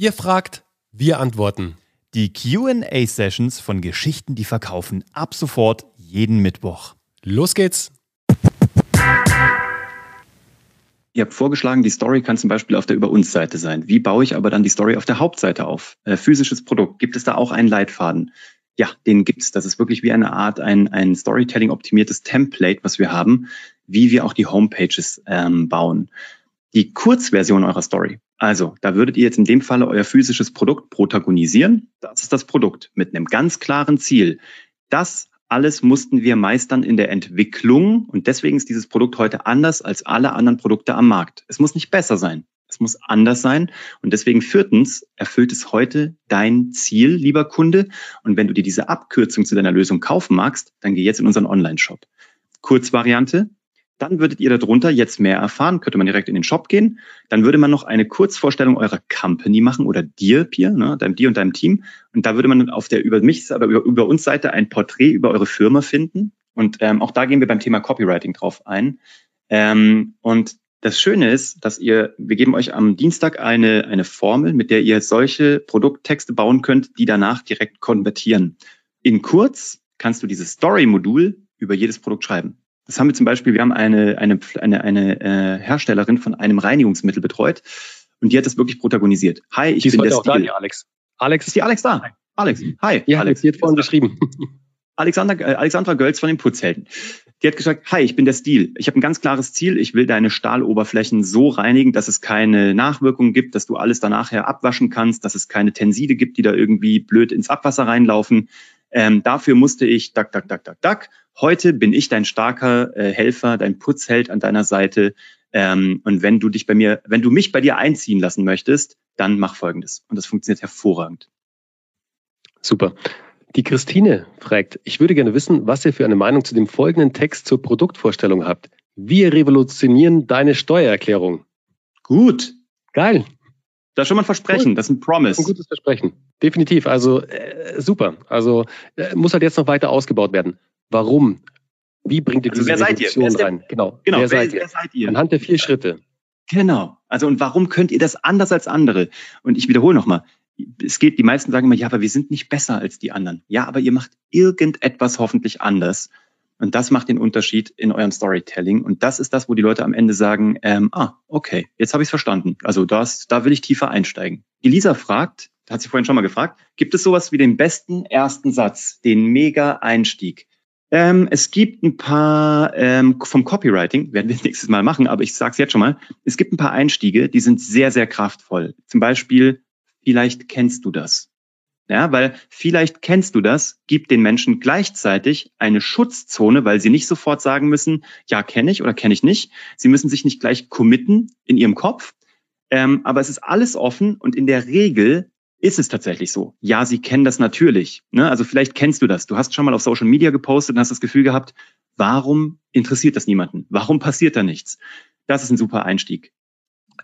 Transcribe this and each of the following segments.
Ihr fragt, wir antworten. Die QA-Sessions von Geschichten, die verkaufen, ab sofort jeden Mittwoch. Los geht's! Ihr habt vorgeschlagen, die Story kann zum Beispiel auf der Über uns Seite sein. Wie baue ich aber dann die Story auf der Hauptseite auf? Äh, physisches Produkt. Gibt es da auch einen Leitfaden? Ja, den gibt's. Das ist wirklich wie eine Art, ein, ein Storytelling-optimiertes Template, was wir haben, wie wir auch die Homepages ähm, bauen. Die Kurzversion eurer Story. Also, da würdet ihr jetzt in dem Falle euer physisches Produkt protagonisieren. Das ist das Produkt mit einem ganz klaren Ziel. Das alles mussten wir meistern in der Entwicklung und deswegen ist dieses Produkt heute anders als alle anderen Produkte am Markt. Es muss nicht besser sein. Es muss anders sein. Und deswegen viertens erfüllt es heute dein Ziel, lieber Kunde. Und wenn du dir diese Abkürzung zu deiner Lösung kaufen magst, dann geh jetzt in unseren Online-Shop. Kurzvariante, dann würdet ihr darunter jetzt mehr erfahren, könnte man direkt in den Shop gehen. Dann würde man noch eine Kurzvorstellung eurer Company machen oder dir, Pierre, ne, deinem dir und deinem Team. Und da würde man auf der über mich, aber über, über uns Seite ein Porträt über eure Firma finden. Und ähm, auch da gehen wir beim Thema Copywriting drauf ein. Ähm, und das Schöne ist, dass ihr, wir geben euch am Dienstag eine, eine Formel, mit der ihr solche Produkttexte bauen könnt, die danach direkt konvertieren. In kurz kannst du dieses Story-Modul über jedes Produkt schreiben. Das haben wir zum Beispiel, wir haben eine, eine, eine, eine äh, Herstellerin von einem Reinigungsmittel betreut und die hat das wirklich protagonisiert. Hi, ich die bin der auch Stil. da, die Alex. Alex. Ist die Alex da? Alex. Hi. Ja, Alex. die hat vorhin geschrieben. Alexander, äh, Alexandra Gölz von den Putzhelden. Die hat gesagt, hi, ich bin der Stil. Ich habe ein ganz klares Ziel. Ich will deine Stahloberflächen so reinigen, dass es keine Nachwirkungen gibt, dass du alles danach her abwaschen kannst, dass es keine Tenside gibt, die da irgendwie blöd ins Abwasser reinlaufen. Ähm, dafür musste ich, dack, dack, dack, dack, dack. Heute bin ich dein starker äh, Helfer, dein Putzheld an deiner Seite. Ähm, und wenn du dich bei mir, wenn du mich bei dir einziehen lassen möchtest, dann mach Folgendes. Und das funktioniert hervorragend. Super. Die Christine fragt, ich würde gerne wissen, was ihr für eine Meinung zu dem folgenden Text zur Produktvorstellung habt. Wir revolutionieren deine Steuererklärung. Gut. Geil. Das ist schon mal ein Versprechen, Cool. das ist ein Promise. Ein gutes Versprechen. Definitiv. Also äh, super. Also äh, muss halt jetzt noch weiter ausgebaut werden. Warum? Wie bringt ihr Also, diese wer seid Wer ist der- rein? Genau. Genau, wer seid ihr? wer seid ihr? Anhand der vier Schritte. Genau. Also und warum könnt ihr das anders als andere? Und ich wiederhole nochmal. Es geht, die meisten sagen immer, ja, aber wir sind nicht besser als die anderen. Ja, aber ihr macht irgendetwas hoffentlich anders. Und das macht den Unterschied in eurem Storytelling. Und das ist das, wo die Leute am Ende sagen, ähm, ah, okay, jetzt habe ich es verstanden. Also das, da will ich tiefer einsteigen. Die Lisa fragt, hat sie vorhin schon mal gefragt, gibt es sowas wie den besten ersten Satz, den Mega-Einstieg? Ähm, es gibt ein paar ähm, vom Copywriting, werden wir nächstes Mal machen, aber ich sage es jetzt schon mal. Es gibt ein paar Einstiege, die sind sehr, sehr kraftvoll. Zum Beispiel, vielleicht kennst du das. Ja, weil vielleicht kennst du das, gibt den Menschen gleichzeitig eine Schutzzone, weil sie nicht sofort sagen müssen, ja, kenne ich oder kenne ich nicht. Sie müssen sich nicht gleich committen in ihrem Kopf. Ähm, aber es ist alles offen und in der Regel ist es tatsächlich so. Ja, sie kennen das natürlich. Ne? Also vielleicht kennst du das. Du hast schon mal auf Social Media gepostet und hast das Gefühl gehabt, warum interessiert das niemanden? Warum passiert da nichts? Das ist ein super Einstieg.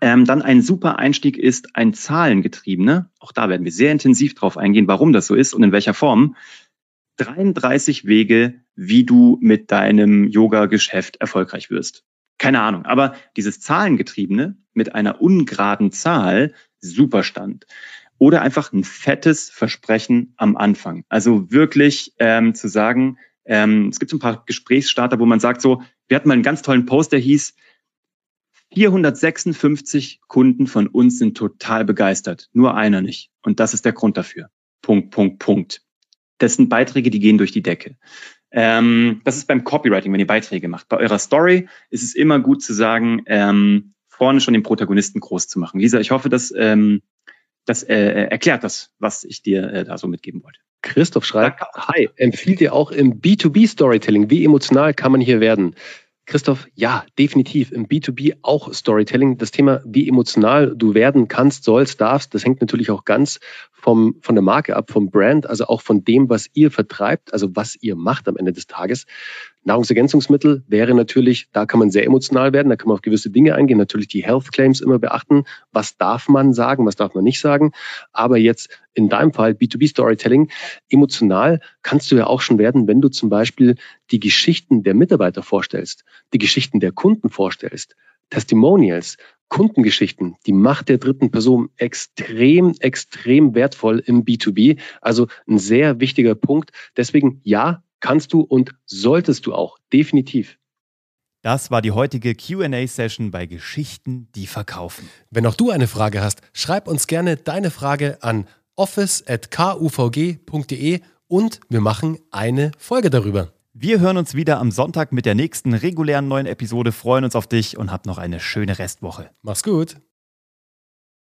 Ähm, dann ein super Einstieg ist ein zahlengetriebene. Auch da werden wir sehr intensiv drauf eingehen, warum das so ist und in welcher Form. 33 Wege, wie du mit deinem Yoga-Geschäft erfolgreich wirst. Keine Ahnung, aber dieses Zahlengetriebene mit einer ungeraden Zahl, Superstand. Oder einfach ein fettes Versprechen am Anfang. Also wirklich ähm, zu sagen, ähm, es gibt so ein paar Gesprächsstarter, wo man sagt so, wir hatten mal einen ganz tollen Post, der hieß, 456 Kunden von uns sind total begeistert, nur einer nicht. Und das ist der Grund dafür. Punkt, Punkt, Punkt. Das sind Beiträge, die gehen durch die Decke. Ähm, das ist beim Copywriting, wenn ihr Beiträge macht. Bei eurer Story ist es immer gut zu sagen, ähm, vorne schon den Protagonisten groß zu machen. Lisa, ich hoffe, dass ähm, das äh, erklärt das, was ich dir äh, da so mitgeben wollte. Christoph schreibt, hi, empfiehlt ihr auch im B2B Storytelling? Wie emotional kann man hier werden? Christoph, ja, definitiv im B2B auch Storytelling. Das Thema, wie emotional du werden kannst, sollst, darfst, das hängt natürlich auch ganz vom, von der Marke ab, vom Brand, also auch von dem, was ihr vertreibt, also was ihr macht am Ende des Tages. Nahrungsergänzungsmittel wäre natürlich, da kann man sehr emotional werden, da kann man auf gewisse Dinge eingehen, natürlich die Health Claims immer beachten. Was darf man sagen, was darf man nicht sagen? Aber jetzt in deinem Fall B2B Storytelling, emotional kannst du ja auch schon werden, wenn du zum Beispiel die Geschichten der Mitarbeiter vorstellst, die Geschichten der Kunden vorstellst, Testimonials, Kundengeschichten, die Macht der dritten Person extrem, extrem wertvoll im B2B. Also ein sehr wichtiger Punkt. Deswegen ja, kannst du und solltest du auch. Definitiv. Das war die heutige QA-Session bei Geschichten, die verkaufen. Wenn auch du eine Frage hast, schreib uns gerne deine Frage an office.kuvg.de und wir machen eine Folge darüber. Wir hören uns wieder am Sonntag mit der nächsten regulären neuen Episode, freuen uns auf dich und hab noch eine schöne Restwoche. Mach's gut.